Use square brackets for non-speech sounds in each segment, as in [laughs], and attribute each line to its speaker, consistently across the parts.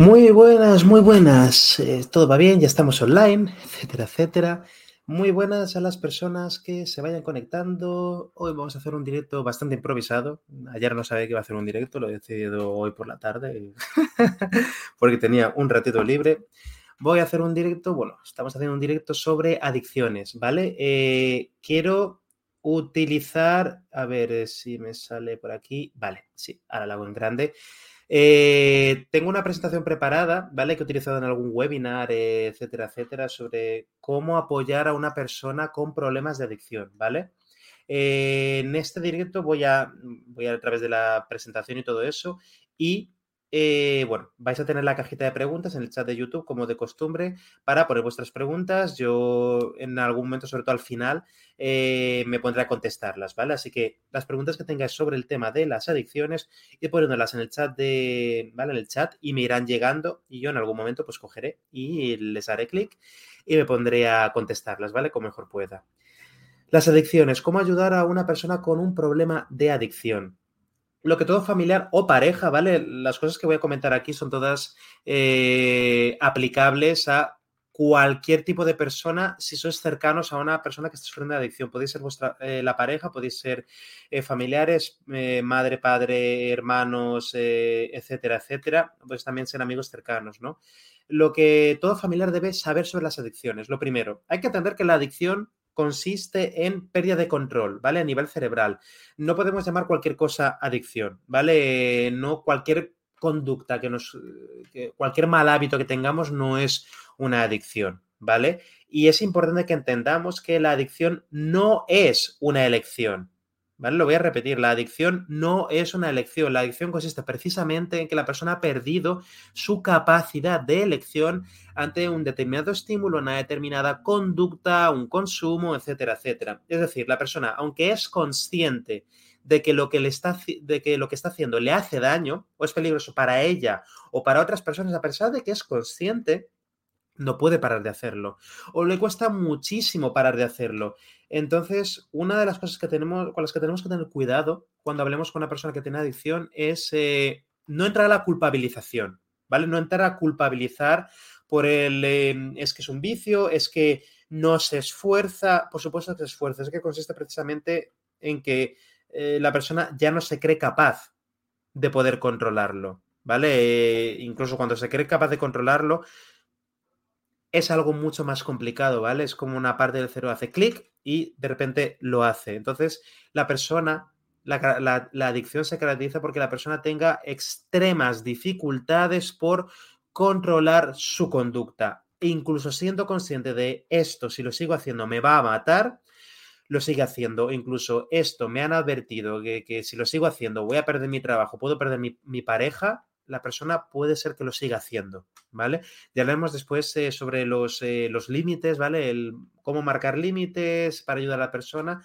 Speaker 1: Muy buenas, muy buenas. Eh, todo va bien, ya estamos online, etcétera, etcétera. Muy buenas a las personas que se vayan conectando. Hoy vamos a hacer un directo bastante improvisado. Ayer no sabía que iba a hacer un directo, lo he decidido hoy por la tarde [laughs] porque tenía un ratito libre. Voy a hacer un directo, bueno, estamos haciendo un directo sobre adicciones, ¿vale? Eh, quiero utilizar, a ver si me sale por aquí. Vale, sí, ahora la hago en grande. Eh, tengo una presentación preparada, ¿vale? Que he utilizado en algún webinar, etcétera, etcétera, sobre cómo apoyar a una persona con problemas de adicción, ¿vale? Eh, en este directo voy a, voy a, a través de la presentación y todo eso, y eh, bueno, vais a tener la cajita de preguntas en el chat de YouTube, como de costumbre, para poner vuestras preguntas. Yo en algún momento, sobre todo al final, eh, me pondré a contestarlas, ¿vale? Así que las preguntas que tengáis sobre el tema de las adicciones, ir poniéndolas en el chat de, ¿vale? En el chat y me irán llegando y yo en algún momento pues cogeré y les haré clic y me pondré a contestarlas, ¿vale? Como mejor pueda. Las adicciones, ¿cómo ayudar a una persona con un problema de adicción? Lo que todo familiar o pareja, ¿vale? Las cosas que voy a comentar aquí son todas eh, aplicables a cualquier tipo de persona si sois cercanos a una persona que está sufriendo de adicción. Podéis ser vuestra, eh, la pareja, podéis ser eh, familiares, madre, padre, hermanos, etcétera, etcétera. Podéis también ser amigos cercanos, ¿no? Lo que todo familiar debe saber sobre las adicciones. Lo primero, hay que entender que la adicción consiste en pérdida de control, ¿vale? A nivel cerebral. No podemos llamar cualquier cosa adicción, ¿vale? No cualquier conducta que nos, cualquier mal hábito que tengamos no es una adicción, ¿vale? Y es importante que entendamos que la adicción no es una elección, Lo voy a repetir, la adicción no es una elección, la adicción consiste precisamente en que la persona ha perdido su capacidad de elección ante un determinado estímulo, una determinada conducta, un consumo, etcétera, etcétera. Es decir, la persona, aunque es consciente de que lo que, le está, de que, lo que está haciendo le hace daño o es peligroso para ella o para otras personas, a pesar de que es consciente, no puede parar de hacerlo o le cuesta muchísimo parar de hacerlo. Entonces, una de las cosas que tenemos, con las que tenemos que tener cuidado cuando hablemos con una persona que tiene adicción es eh, no entrar a la culpabilización, ¿vale? No entrar a culpabilizar por el, em, es que es un vicio, es que no se esfuerza, por supuesto que se esfuerza, es que consiste precisamente en que eh, la persona ya no se cree capaz de poder controlarlo, ¿vale? Eh, incluso cuando se cree capaz de controlarlo, es algo mucho más complicado, ¿vale? Es como una parte del cerebro hace clic y de repente lo hace. Entonces, la persona, la, adicción se caracteriza porque la persona tenga extremas dificultades por controlar su conducta. E incluso siendo consciente de esto, si lo sigo haciendo me va a matar, lo sigue haciendo. Incluso esto me han advertido que, si lo sigo haciendo voy a perder mi trabajo, puedo perder mi pareja, la persona puede ser que lo siga haciendo, ¿vale? Ya hablaremos después eh, sobre los, eh, los límites, ¿vale? Cómo marcar límites para ayudar a la persona,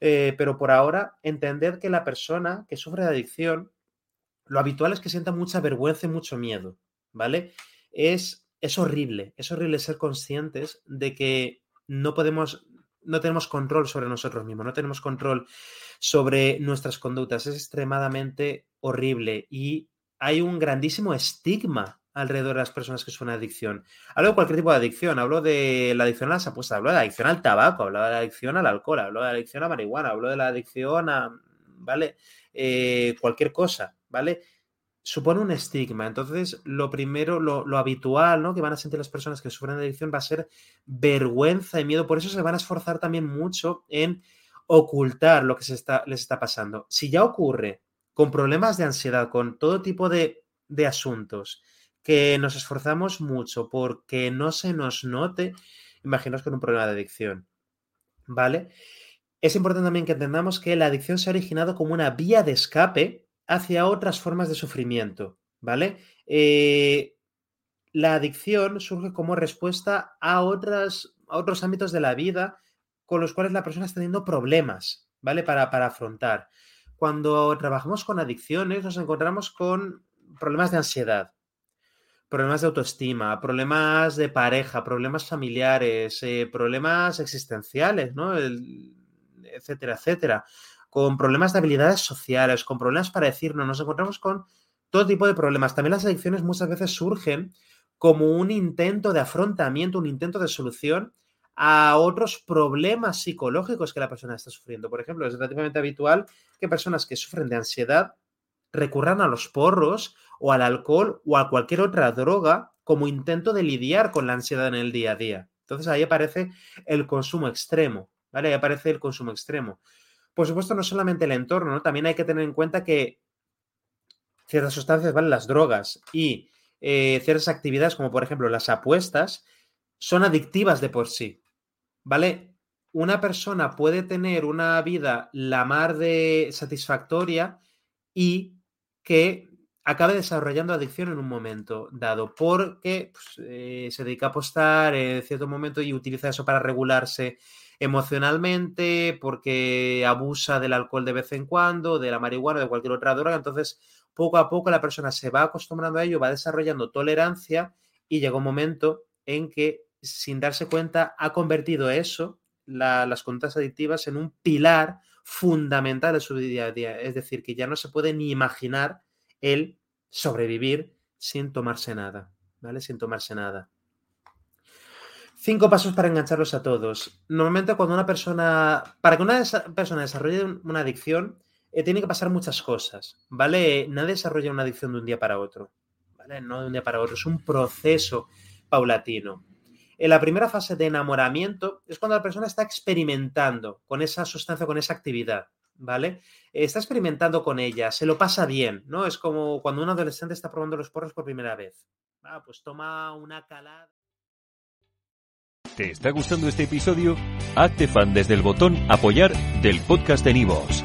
Speaker 1: eh, pero por ahora entender que la persona que sufre de adicción, lo habitual es que sienta mucha vergüenza y mucho miedo, ¿vale? Es, es horrible, es horrible ser conscientes de que no podemos, no tenemos control sobre nosotros mismos, no tenemos control sobre nuestras conductas, es extremadamente horrible y hay un grandísimo estigma alrededor de las personas que sufren adicción. Hablo de cualquier tipo de adicción, hablo de la adicción a las apuestas, hablo de la adicción al tabaco, hablo de la adicción al alcohol, hablo de la adicción a marihuana, hablo de la adicción a, ¿vale? Eh, cualquier cosa, ¿vale? Supone un estigma. Entonces, lo primero, lo, habitual, ¿no? Que van a sentir las personas que sufren adicción va a ser vergüenza y miedo. Por eso se van a esforzar también mucho en ocultar lo que se está, les está pasando. Si ya ocurre con problemas de ansiedad, con todo tipo de, asuntos, que nos esforzamos mucho porque no se nos note, imaginaos con un problema de adicción. ¿Vale? Es importante también que entendamos que la adicción se ha originado como una vía de escape hacia otras formas de sufrimiento. ¿Vale? Eh, la adicción surge como respuesta a, otras, a otros ámbitos de la vida con los cuales la persona está teniendo problemas, ¿vale? Para, para afrontar cuando trabajamos con adicciones nos encontramos con problemas de ansiedad, problemas de autoestima, problemas de pareja, problemas familiares, eh, problemas existenciales, ¿no? etcétera, etcétera, con problemas de habilidades sociales, con problemas para decirnos, nos encontramos con todo tipo de problemas. También las adicciones muchas veces surgen como un intento de afrontamiento, un intento de solución a otros problemas psicológicos que la persona está sufriendo. Por ejemplo, es relativamente habitual que personas que sufren de ansiedad recurran a los porros o al alcohol o a cualquier otra droga como intento de lidiar con la ansiedad en el día a día. Entonces ahí aparece el consumo extremo, ¿vale? Ahí aparece el consumo extremo. Por supuesto, no solamente el entorno, ¿no? También hay que tener en cuenta que ciertas sustancias, ¿vale? Las drogas y eh, ciertas actividades, como por ejemplo las apuestas, son adictivas de por sí, ¿vale? Una persona puede tener una vida la mar de satisfactoria y que acabe desarrollando adicción en un momento dado, porque pues, eh, se dedica a apostar en cierto momento y utiliza eso para regularse emocionalmente, porque abusa del alcohol de vez en cuando, de la marihuana, de cualquier otra droga. Entonces, poco a poco la persona se va acostumbrando a ello, va desarrollando tolerancia y llega un momento en que, sin darse cuenta, ha convertido eso, las conductas adictivas, en un pilar fundamental de su día a día. Es decir, que ya no se puede ni imaginar el sobrevivir sin tomarse nada, ¿vale? Sin tomarse nada. Cinco pasos para engancharlos a todos. Normalmente cuando una persona, para que una persona desarrolle una adicción, eh, tiene que pasar muchas cosas, ¿vale? Nadie desarrolla una adicción de un día para otro, ¿vale? No de un día para otro, es un proceso paulatino. En la primera fase de enamoramiento es cuando la persona está experimentando con esa sustancia, con esa actividad, ¿vale? Está experimentando con ella, se lo pasa bien, ¿no? Es como cuando un adolescente está probando los porros por primera vez. Ah, pues toma una calada.
Speaker 2: ¿Te está gustando este episodio? Hazte fan desde el botón Apoyar del podcast de Nivos.